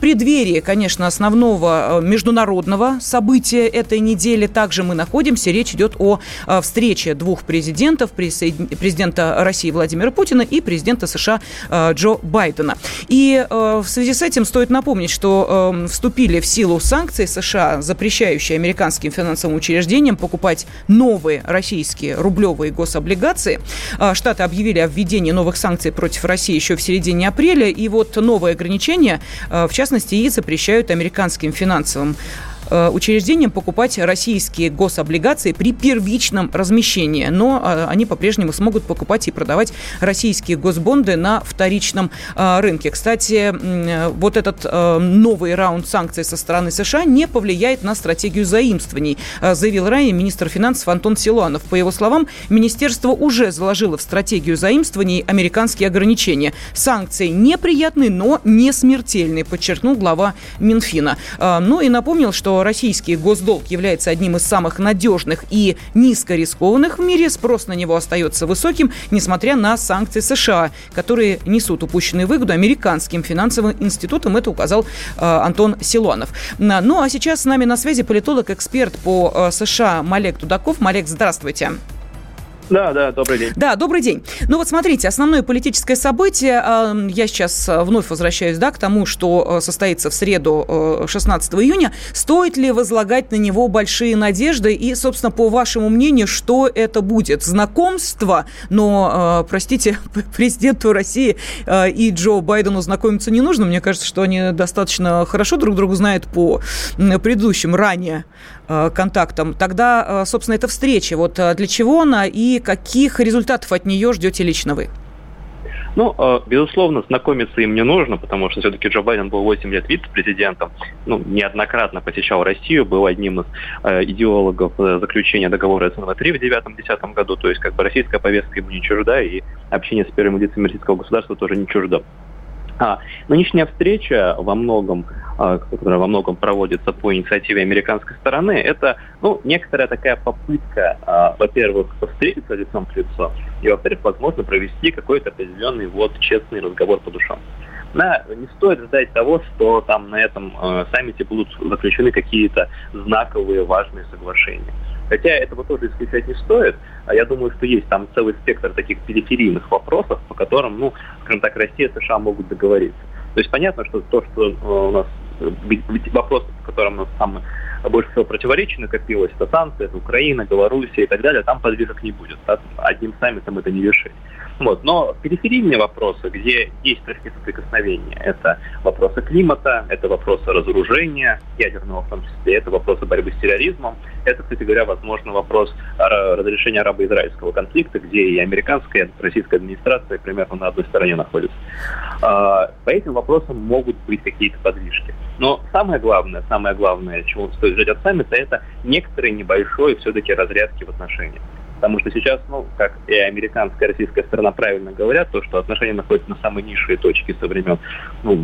преддверии, конечно, основного э, международного события этой недели также мы находимся. Речь идет о э, встрече двух президентов, президента России Владимира Путина и президента США э, Джо Байдена. И в связи с этим стоит напомнить, что вступили в силу санкции США, запрещающие американским финансовым учреждениям покупать новые российские рублевые гособлигации. Штаты объявили о введении новых санкций против России еще в середине апреля. И вот новые ограничения, в частности, частности, и запрещают американским финансовым учреждениям покупать российские гособлигации при первичном размещении, но э, они по-прежнему смогут покупать и продавать российские госбонды на вторичном э, рынке. Кстати, вот этот новый раунд санкций со стороны США не повлияет на стратегию заимствований, заявил ранее министр финансов Антон Силуанов. По его словам, министерство уже заложило в стратегию заимствований американские ограничения. Санкции неприятны, но не смертельные, подчеркнул глава Минфина. Ну и напомнил, что российский госдолг является одним из самых надежных и низкорискованных в мире, спрос на него остается высоким, несмотря на санкции США, которые несут упущенную выгоду американским финансовым институтам. Это указал э, Антон Силуанов. Ну а сейчас с нами на связи политолог-эксперт по э, США Малек Тудаков. Малек, здравствуйте. Да, да, добрый день. Да, добрый день. Ну вот смотрите, основное политическое событие, я сейчас э, вновь возвращаюсь, да, к тому, что э, состоится в среду 16 э, июня. Стоит ли возлагать на него большие надежды? И, собственно, по вашему мнению, что это будет? Знакомство, но, простите, президенту России и Джо Байдену знакомиться не нужно. Мне кажется, что они достаточно хорошо друг друга знают по предыдущим ранее контактам. Тогда, собственно, это встреча. Вот для чего она и каких результатов от нее ждете лично вы? Ну, э, безусловно, знакомиться им не нужно, потому что все-таки Джо Байден был 8 лет вице-президентом, ну, неоднократно посещал Россию, был одним из э, идеологов э, заключения договора СНВ-3 в 2009-2010 году, то есть как бы российская повестка ему не чужда, и общение с первым лицом российского государства тоже не чуждо. А, нынешняя встреча во многом, а, которая во многом проводится по инициативе американской стороны, это ну, некоторая такая попытка, а, во-первых, встретиться лицом к лицу, и, во-вторых, возможно, провести какой-то определенный вот честный разговор по душам. Да, не стоит ждать того, что там на этом э, саммите будут заключены какие-то знаковые важные соглашения. Хотя этого тоже исключать не стоит. А я думаю, что есть там целый спектр таких периферийных вопросов, по которым, ну, скажем так, Россия и США могут договориться. То есть понятно, что то, что э, у нас э, вопросы, по которым у нас самые больше всего противоречий накопилось, это санкции, это Украина, Белоруссия и так далее, там подвижек не будет. Одним саммитом это не решить. Вот. Но периферийные вопросы, где есть точки соприкосновения, это вопросы климата, это вопросы разоружения ядерного в том числе, это вопросы борьбы с терроризмом, это, кстати говоря, возможно вопрос разрешения арабо-израильского конфликта, где и американская, и российская администрация примерно на одной стороне находятся. А, по этим вопросам могут быть какие-то подвижки. Но самое главное, самое главное, чего стоит ждать от саммита, это некоторые небольшой все-таки разрядки в отношениях. Потому что сейчас, ну, как и американская, и российская сторона правильно говорят, то, что отношения находятся на самой низшей точке со времен ну,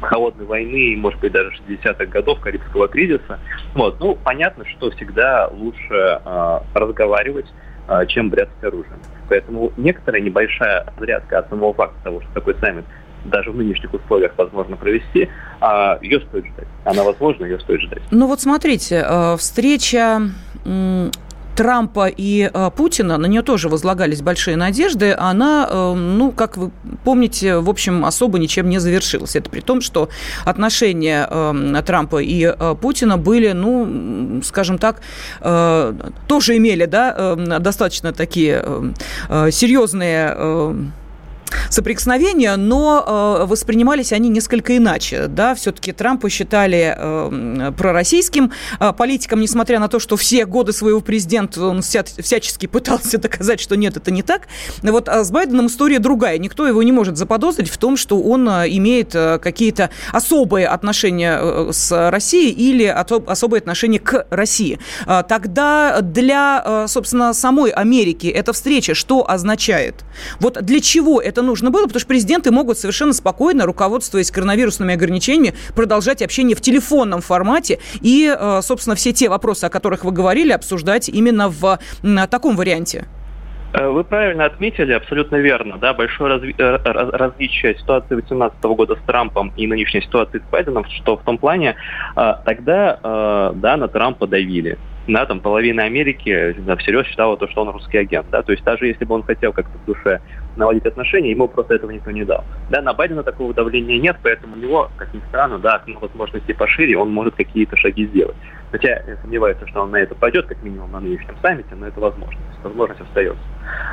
холодной войны и, может быть, даже 60-х годов Карибского кризиса. Вот. Ну, понятно, что всегда лучше э, разговаривать, э, чем бряцать оружием. Поэтому некоторая небольшая разрядка от самого факта того, что такой саммит даже в нынешних условиях возможно провести, а ее стоит ждать. Она возможна, ее стоит ждать. Ну вот смотрите, э, встреча Трампа и э, Путина, на нее тоже возлагались большие надежды, она, э, ну, как вы помните, в общем, особо ничем не завершилась. Это при том, что отношения э, Трампа и Путина были, ну, скажем так, тоже имели, да, достаточно такие серьезные... соприкосновения, но э, воспринимались они несколько иначе. Да? Все-таки Трампа считали э, пророссийским э, политиком, несмотря на то, что все годы своего президента он вся, всячески пытался доказать, что нет, это не так. Вот а с Байденом история другая. Никто его не может заподозрить в том, что он э, имеет какие-то особые отношения с Россией или особые отношения к России. Тогда для, собственно, самой Америки эта встреча что означает? Вот для чего это нужно было? Потому что президенты могут совершенно спокойно, руководствуясь коронавирусными ограничениями, продолжать общение в телефонном формате и, собственно, все те вопросы, о которых вы говорили, обсуждать именно в таком варианте. Э, вы правильно отметили, абсолютно верно. Да, большое разви- э, различие ситуации 2018 года с Трампом и нынешней ситуации с Байденом, что в том плане, э, тогда, да, на Трампа давили да, там половина Америки да, всерьез считала то, что он русский агент, да, то есть даже если бы он хотел как-то в душе наладить отношения, ему просто этого никто не дал. Да, на Байдена такого давления нет, поэтому у него, как ни странно, да, окно возможностей пошире, он может какие-то шаги сделать. Хотя я сомневаюсь, что он на это пойдет, как минимум на нынешнем саммите, но это возможность, возможность остается.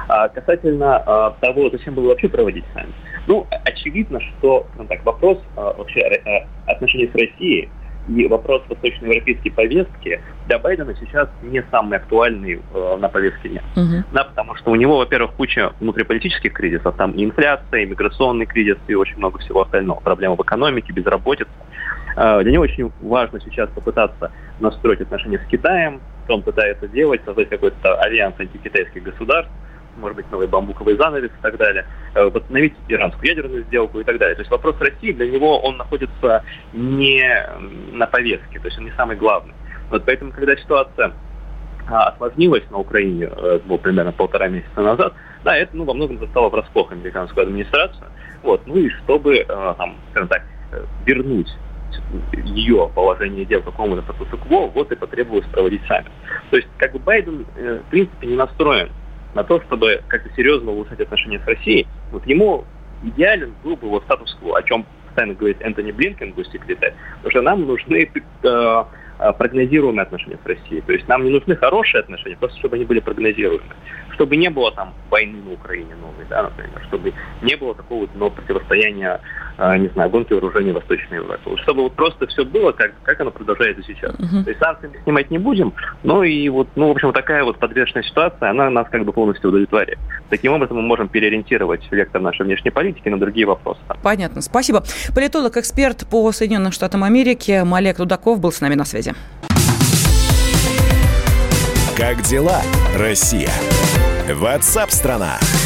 А касательно а, того, зачем было вообще проводить саммит, ну, очевидно, что, ну, так, вопрос а, вообще а, отношений с Россией и вопрос восточноевропейской повестки для Байдена сейчас не самый актуальный э, на повестке дня. Угу. Да, потому что у него, во-первых, куча внутриполитических кризисов, там и инфляция, и миграционный кризис, и очень много всего остального. Проблемы в экономике, безработица. Э, для него очень важно сейчас попытаться настроить отношения с Китаем, он пытается делать, создать какой-то альянс антикитайских государств, может быть, новый бамбуковый занавес и так далее, э, восстановить иранскую ядерную сделку и так далее. То есть вопрос России для него, он находится не на повестке, то есть он не самый главный. Вот поэтому, когда ситуация а, осложнилась на Украине э, ну, примерно полтора месяца назад, да, это ну, во многом застало врасплох американскую администрацию. Вот, ну и чтобы, э, там, скажем так, вернуть ее положение дел какому-то статусу-кво, вот и потребовалось проводить саммит. То есть, как бы Байден, в принципе, не настроен на то, чтобы как-то серьезно улучшать отношения с Россией, вот ему идеален был бы вот статус-кво, о чем постоянно говорит Энтони Блинкен, госсекретарь, потому что нам нужны Э, прогнозируемые отношения с Россией. То есть нам не нужны хорошие отношения, просто чтобы они были прогнозируемые. Чтобы не было там войны на Украине новой, да, например, чтобы не было такого вот нового противостояния, э, не знаю, гонки вооружений Восточной Европы. Чтобы вот просто все было, как, как оно продолжается сейчас. Uh-huh. То есть санкции мы снимать не будем, но и вот, ну, в общем, такая вот подвешенная ситуация, она нас как бы полностью удовлетворяет. Таким образом мы можем переориентировать вектор нашей внешней политики на другие вопросы. Понятно, спасибо. Политолог, эксперт по Соединенным Штатам Америки Малек Тудаков был с нами на связи связи. Как дела, Россия? Ватсап-страна! страна